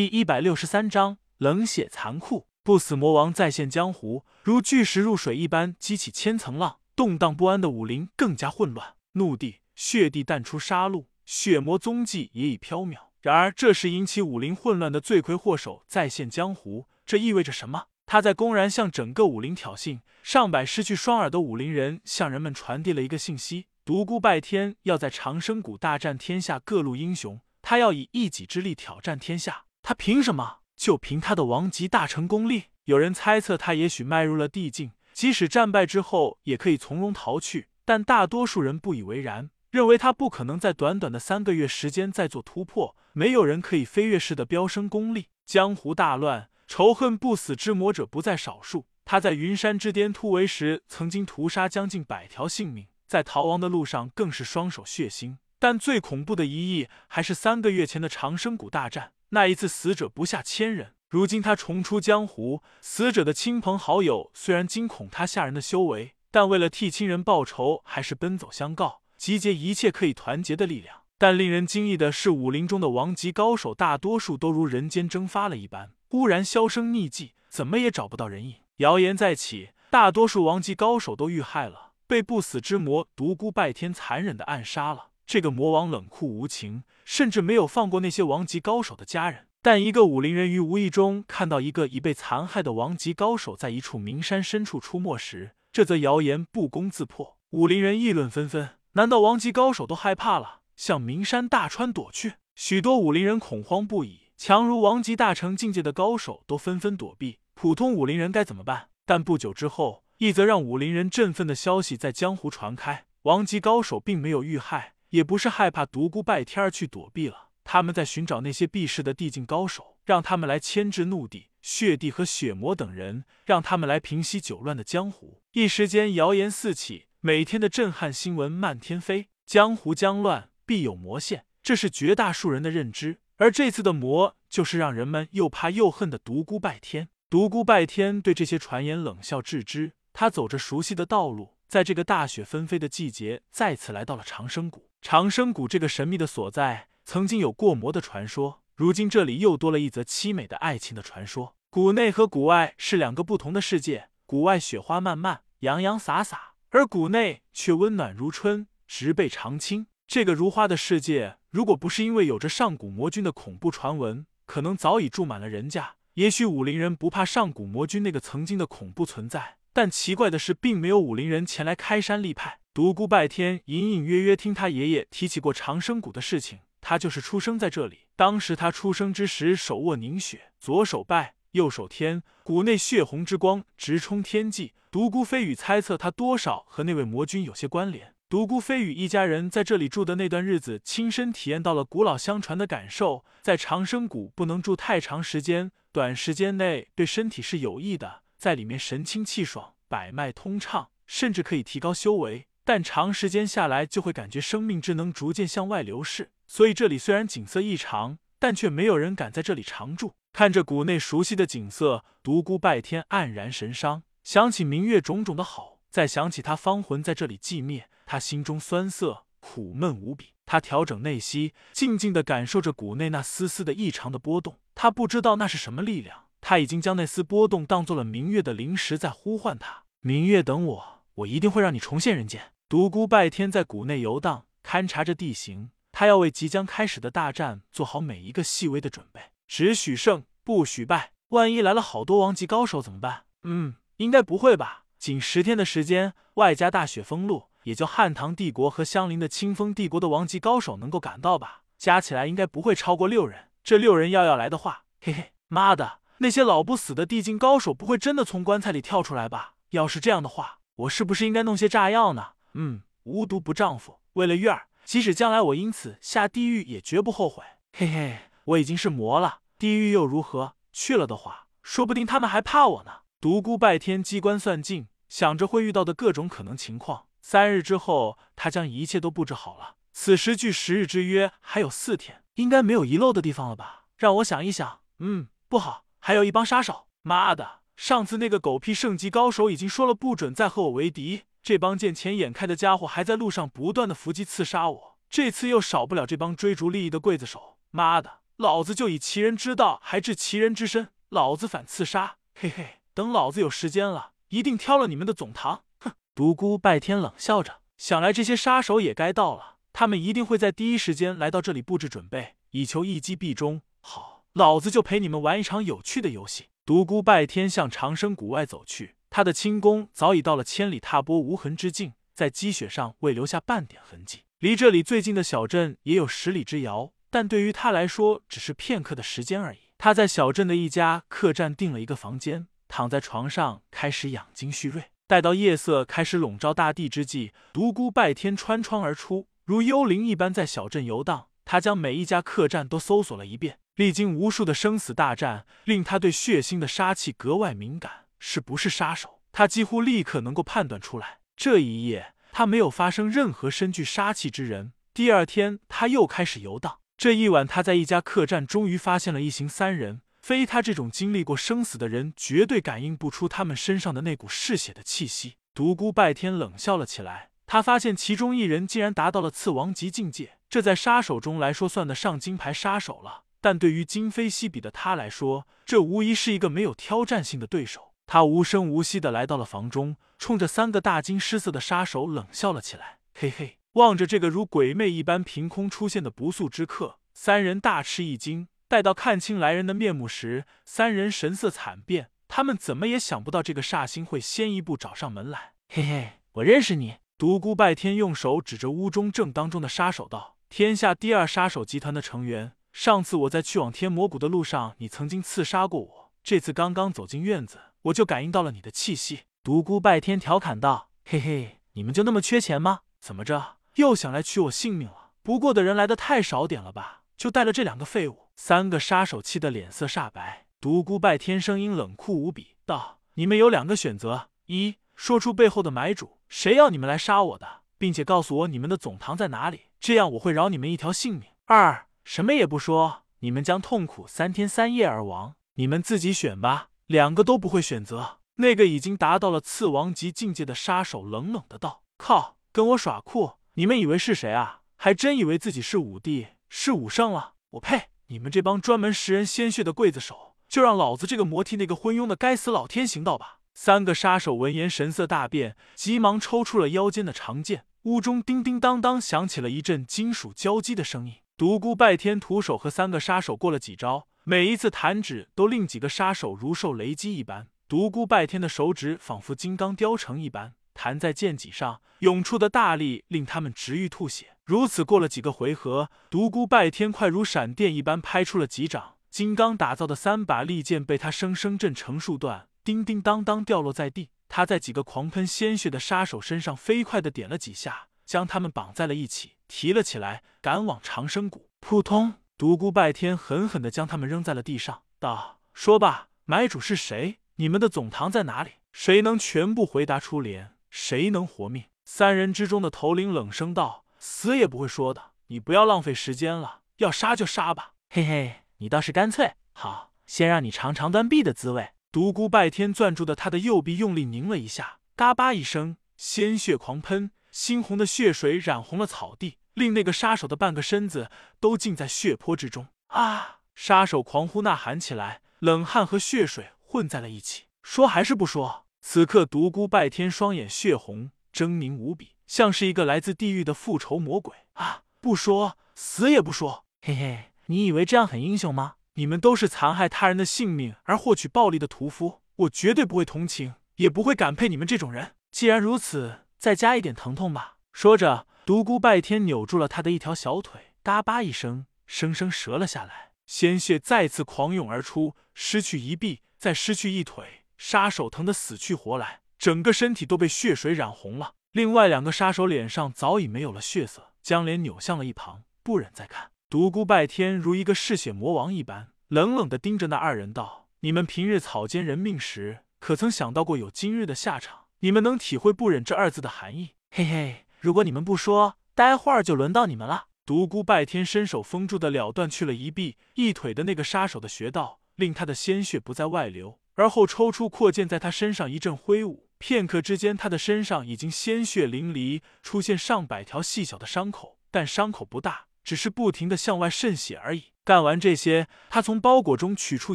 第一百六十三章冷血残酷。不死魔王再现江湖，如巨石入水一般激起千层浪，动荡不安的武林更加混乱。怒地、血地淡出杀戮，血魔踪迹也已飘渺。然而，这时引起武林混乱的罪魁祸首再现江湖，这意味着什么？他在公然向整个武林挑衅。上百失去双耳的武林人向人们传递了一个信息：独孤拜天要在长生谷大战天下各路英雄，他要以一己之力挑战天下。他凭什么？就凭他的王级大成功力？有人猜测他也许迈入了地境，即使战败之后也可以从容逃去。但大多数人不以为然，认为他不可能在短短的三个月时间再做突破。没有人可以飞跃式的飙升功力。江湖大乱，仇恨不死之魔者不在少数。他在云山之巅突围时，曾经屠杀将近百条性命，在逃亡的路上更是双手血腥。但最恐怖的一役，还是三个月前的长生谷大战。那一次死者不下千人，如今他重出江湖，死者的亲朋好友虽然惊恐他吓人的修为，但为了替亲人报仇，还是奔走相告，集结一切可以团结的力量。但令人惊异的是，武林中的王级高手大多数都如人间蒸发了一般，忽然销声匿迹，怎么也找不到人影。谣言再起，大多数王级高手都遇害了，被不死之魔独孤拜天残忍的暗杀了。这个魔王冷酷无情，甚至没有放过那些王级高手的家人。但一个武林人于无意中看到一个已被残害的王级高手在一处名山深处出没时，这则谣言不攻自破。武林人议论纷纷。难道王级高手都害怕了，向名山大川躲去？许多武林人恐慌不已。强如王级大成境界的高手都纷纷躲避，普通武林人该怎么办？但不久之后，一则让武林人振奋的消息在江湖传开：王级高手并没有遇害。也不是害怕独孤拜天儿去躲避了，他们在寻找那些避世的地境高手，让他们来牵制怒地、血帝和血魔等人，让他们来平息久乱的江湖。一时间，谣言四起，每天的震撼新闻漫天飞。江湖将乱，必有魔现，这是绝大数人的认知。而这次的魔，就是让人们又怕又恨的独孤拜天。独孤拜天对这些传言冷笑置之，他走着熟悉的道路，在这个大雪纷飞的季节，再次来到了长生谷。长生谷这个神秘的所在，曾经有过魔的传说，如今这里又多了一则凄美的爱情的传说。谷内和谷外是两个不同的世界，谷外雪花漫漫，洋洋洒洒，而谷内却温暖如春，植被常青。这个如花的世界，如果不是因为有着上古魔君的恐怖传闻，可能早已住满了人家。也许武林人不怕上古魔君那个曾经的恐怖存在，但奇怪的是，并没有武林人前来开山立派。独孤拜天隐隐约约听他爷爷提起过长生谷的事情，他就是出生在这里。当时他出生之时，手握凝血，左手拜，右手天，谷内血红之光直冲天际。独孤飞羽猜测他多少和那位魔君有些关联。独孤飞羽一家人在这里住的那段日子，亲身体验到了古老相传的感受：在长生谷不能住太长时间，短时间内对身体是有益的，在里面神清气爽，百脉通畅，甚至可以提高修为。但长时间下来，就会感觉生命之能逐渐向外流逝。所以这里虽然景色异常，但却没有人敢在这里常住。看着谷内熟悉的景色，独孤拜天黯然神伤，想起明月种种的好，再想起他芳魂在这里寂灭，他心中酸涩苦闷无比。他调整内息，静静的感受着谷内那丝丝的异常的波动。他不知道那是什么力量，他已经将那丝波动当做了明月的灵石，在呼唤他。明月，等我，我一定会让你重现人间。独孤拜天在谷内游荡，勘察着地形。他要为即将开始的大战做好每一个细微的准备。只许胜，不许败。万一来了好多王级高手怎么办？嗯，应该不会吧。仅十天的时间，外加大雪封路，也就汉唐帝国和相邻的清风帝国的王级高手能够赶到吧。加起来应该不会超过六人。这六人要要来的话，嘿嘿，妈的，那些老不死的地境高手不会真的从棺材里跳出来吧？要是这样的话，我是不是应该弄些炸药呢？嗯，无毒不丈夫。为了月儿，即使将来我因此下地狱，也绝不后悔。嘿嘿，我已经是魔了，地狱又如何？去了的话，说不定他们还怕我呢。独孤拜天机关算尽，想着会遇到的各种可能情况。三日之后，他将一切都布置好了。此时距十日之约还有四天，应该没有遗漏的地方了吧？让我想一想。嗯，不好，还有一帮杀手。妈的，上次那个狗屁圣级高手已经说了，不准再和我为敌。这帮见钱眼开的家伙还在路上不断的伏击刺杀我，这次又少不了这帮追逐利益的刽子手。妈的，老子就以其人之道还治其人之身，老子反刺杀！嘿嘿，等老子有时间了，一定挑了你们的总堂！哼！独孤拜天冷笑着，想来这些杀手也该到了，他们一定会在第一时间来到这里布置准备，以求一击必中。好，老子就陪你们玩一场有趣的游戏。独孤拜天向长生谷外走去，他的轻功早已到了千里踏波无痕之境，在积雪上未留下半点痕迹。离这里最近的小镇也有十里之遥，但对于他来说只是片刻的时间而已。他在小镇的一家客栈订了一个房间，躺在床上开始养精蓄锐。待到夜色开始笼罩大地之际，独孤拜天穿窗而出，如幽灵一般在小镇游荡。他将每一家客栈都搜索了一遍，历经无数的生死大战，令他对血腥的杀气格外敏感。是不是杀手？他几乎立刻能够判断出来。这一夜。他没有发生任何身具杀气之人。第二天，他又开始游荡。这一晚，他在一家客栈终于发现了一行三人。非他这种经历过生死的人，绝对感应不出他们身上的那股嗜血的气息。独孤拜天冷笑了起来。他发现其中一人竟然达到了次王级境界，这在杀手中来说算得上金牌杀手了。但对于今非昔比的他来说，这无疑是一个没有挑战性的对手。他无声无息的来到了房中，冲着三个大惊失色的杀手冷笑了起来。嘿嘿，望着这个如鬼魅一般凭空出现的不速之客，三人大吃一惊。待到看清来人的面目时，三人神色惨变。他们怎么也想不到这个煞星会先一步找上门来。嘿嘿，我认识你。独孤拜天用手指着屋中正当中的杀手道：“天下第二杀手集团的成员。上次我在去往天魔谷的路上，你曾经刺杀过我。这次刚刚走进院子。”我就感应到了你的气息，独孤拜天调侃道：“嘿嘿，你们就那么缺钱吗？怎么着，又想来取我性命了？不过的人来的太少点了吧？就带了这两个废物。”三个杀手气得脸色煞白。独孤拜天声音冷酷无比道：“你们有两个选择：一，说出背后的买主，谁要你们来杀我的，并且告诉我你们的总堂在哪里，这样我会饶你们一条性命；二，什么也不说，你们将痛苦三天三夜而亡。你们自己选吧。”两个都不会选择。那个已经达到了次王级境界的杀手冷冷的道：“靠，跟我耍酷？你们以为是谁啊？还真以为自己是武帝，是武圣了？我呸！你们这帮专门食人鲜血的刽子手，就让老子这个魔替那个昏庸的该死老天行道吧！”三个杀手闻言神色大变，急忙抽出了腰间的长剑。屋中叮叮当当响起了一阵金属交击的声音。独孤拜天徒手和三个杀手过了几招。每一次弹指都令几个杀手如受雷击一般，独孤拜天的手指仿佛金刚雕成一般，弹在剑脊上，涌出的大力令他们直欲吐血。如此过了几个回合，独孤拜天快如闪电一般拍出了几掌，金刚打造的三把利剑被他生生震成数段，叮叮当当掉落在地。他在几个狂喷鲜血的杀手身上飞快的点了几下，将他们绑在了一起，提了起来，赶往长生谷。扑通。独孤拜天狠狠地将他们扔在了地上，道：“说吧，买主是谁？你们的总堂在哪里？谁能全部回答出联，谁能活命？”三人之中的头领冷声道：“死也不会说的。你不要浪费时间了，要杀就杀吧。”嘿嘿，你倒是干脆。好，先让你尝尝断臂的滋味。独孤拜天攥住的他的右臂用力拧了一下，嘎巴一声，鲜血狂喷，猩红的血水染红了草地。令那个杀手的半个身子都浸在血泊之中啊！杀手狂呼呐喊起来，冷汗和血水混在了一起。说还是不说？此刻独孤拜天双眼血红，狰狞无比，像是一个来自地狱的复仇魔鬼啊！不说，死也不说！嘿嘿，你以为这样很英雄吗？你们都是残害他人的性命而获取暴利的屠夫，我绝对不会同情，也不会感佩你们这种人。既然如此，再加一点疼痛吧。说着。独孤拜天扭住了他的一条小腿，嘎巴一声，生生折了下来，鲜血再次狂涌而出。失去一臂，再失去一腿，杀手疼得死去活来，整个身体都被血水染红了。另外两个杀手脸上早已没有了血色，将脸扭向了一旁，不忍再看。独孤拜天如一个嗜血魔王一般，冷冷地盯着那二人道：“你们平日草菅人命时，可曾想到过有今日的下场？你们能体会‘不忍’这二字的含义？嘿嘿。”如果你们不说，待会儿就轮到你们了。独孤拜天伸手封住的了断去了一臂一腿的那个杀手的穴道，令他的鲜血不再外流。而后抽出阔剑，在他身上一阵挥舞，片刻之间，他的身上已经鲜血淋漓，出现上百条细小的伤口，但伤口不大，只是不停的向外渗血而已。干完这些，他从包裹中取出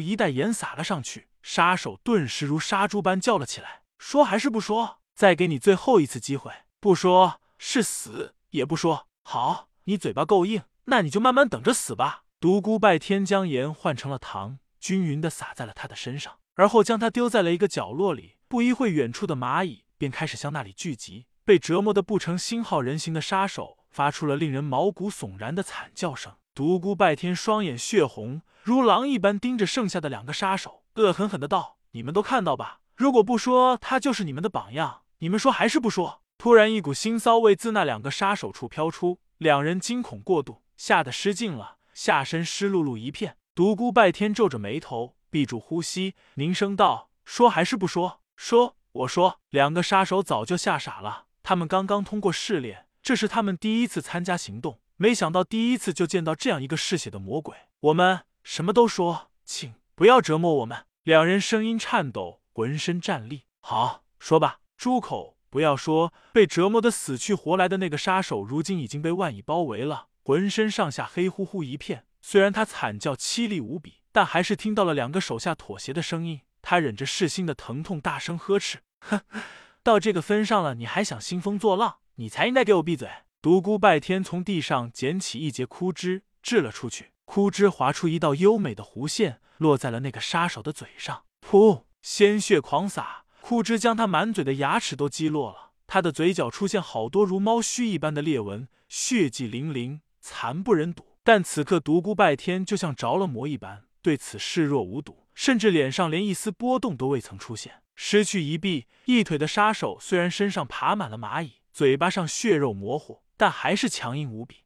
一袋盐撒了上去，杀手顿时如杀猪般叫了起来：“说还是不说？再给你最后一次机会，不说是死也不说。好，你嘴巴够硬，那你就慢慢等着死吧。”独孤拜天将盐换成了糖，均匀的撒在了他的身上，而后将他丢在了一个角落里。不一会，远处的蚂蚁便开始向那里聚集。被折磨的不成星号人形的杀手发出了令人毛骨悚然的惨叫声。独孤拜天双眼血红，如狼一般盯着剩下的两个杀手，恶狠狠的道：“你们都看到吧？如果不说他就是你们的榜样，你们说还是不说？”突然，一股腥骚味自那两个杀手处飘出，两人惊恐过度，吓得失禁了，下身湿漉漉一片。独孤拜天皱着眉头，闭住呼吸，凝声道：“说还是不说？说，我说。”两个杀手早就吓傻了，他们刚刚通过试炼，这是他们第一次参加行动。没想到第一次就见到这样一个嗜血的魔鬼。我们什么都说，请不要折磨我们。两人声音颤抖，浑身战栗。好，说吧，猪口，不要说。被折磨的死去活来的那个杀手，如今已经被万蚁包围了，浑身上下黑乎乎一片。虽然他惨叫凄厉无比，但还是听到了两个手下妥协的声音。他忍着噬心的疼痛，大声呵斥：“哼，到这个份上了，你还想兴风作浪？你才应该给我闭嘴！”独孤拜天从地上捡起一截枯枝，掷了出去，枯枝划出一道优美的弧线，落在了那个杀手的嘴上。噗，鲜血狂洒，枯枝将他满嘴的牙齿都击落了。他的嘴角出现好多如猫须一般的裂纹，血迹淋淋，惨不忍睹。但此刻独孤拜天就像着了魔一般，对此视若无睹，甚至脸上连一丝波动都未曾出现。失去一臂一腿的杀手，虽然身上爬满了蚂蚁，嘴巴上血肉模糊。但还是强硬无比。